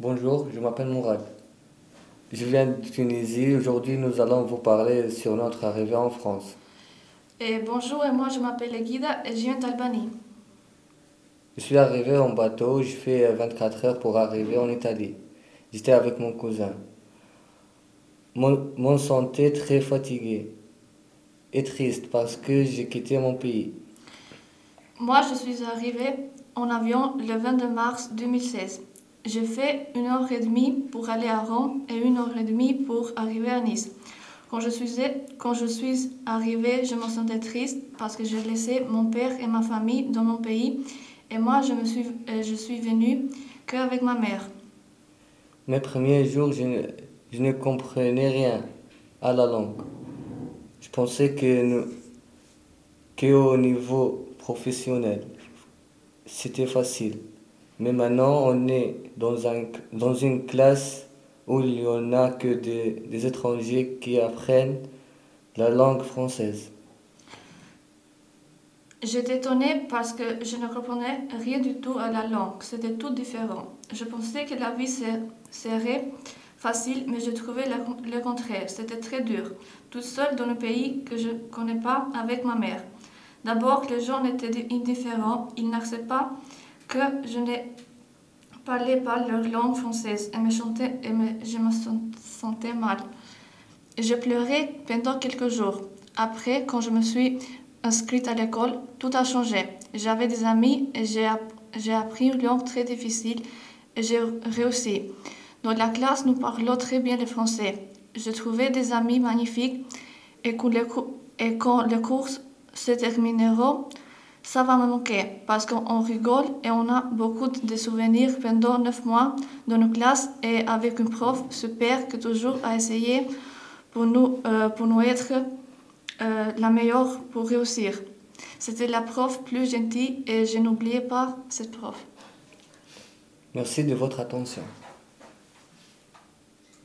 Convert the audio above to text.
Bonjour, je m'appelle Mourad. Je viens de Tunisie. Aujourd'hui, nous allons vous parler sur notre arrivée en France. Et bonjour, et moi je m'appelle Guida et je viens d'Albanie. Je suis arrivé en bateau, je fais 24 heures pour arriver en Italie. J'étais avec mon cousin. Mon, mon santé très fatigué et triste parce que j'ai quitté mon pays. Moi je suis arrivée en avion le 22 mars 2016. J'ai fait une heure et demie pour aller à Rome et une heure et demie pour arriver à Nice. Quand je suis, quand je suis arrivée, je me sentais triste parce que j'ai laissé mon père et ma famille dans mon pays et moi je, me suis, euh, je venue qu'avec ma mère. Mes premiers jours, je ne, comprenais rien à la langue. Je pensais que, nous, que au niveau professionnel, c'était facile. Mais maintenant, on est dans, un, dans une classe où il n'y en a que des, des étrangers qui apprennent la langue française. J'étais étonnée parce que je ne comprenais rien du tout à la langue. C'était tout différent. Je pensais que la vie serait facile, mais je trouvais le, contraire. C'était très dur. Tout seul dans un pays que je ne connais pas avec ma mère. D'abord, les gens étaient indifférents. Ils n'acceptaient pas que je ne parlais pas leur langue française et, me chantais, et me, je me sentais mal. Je pleurais pendant quelques jours. Après, quand je me suis inscrite à l'école, tout a changé. J'avais des amis et j'ai appris une langue très difficile et j'ai réussi. Dans la classe, nous parlons très bien le français. Je trouvais des amis magnifiques et quand les, et quand les cours se termineront, ça va me manquer parce qu'on rigole et on a beaucoup de souvenirs pendant neuf mois dans nos classes et avec une prof super qui toujours a essayé pour nous, euh, pour nous être euh, la meilleure pour réussir. C'était la prof plus gentille et je n'oubliais pas cette prof. Merci de votre attention.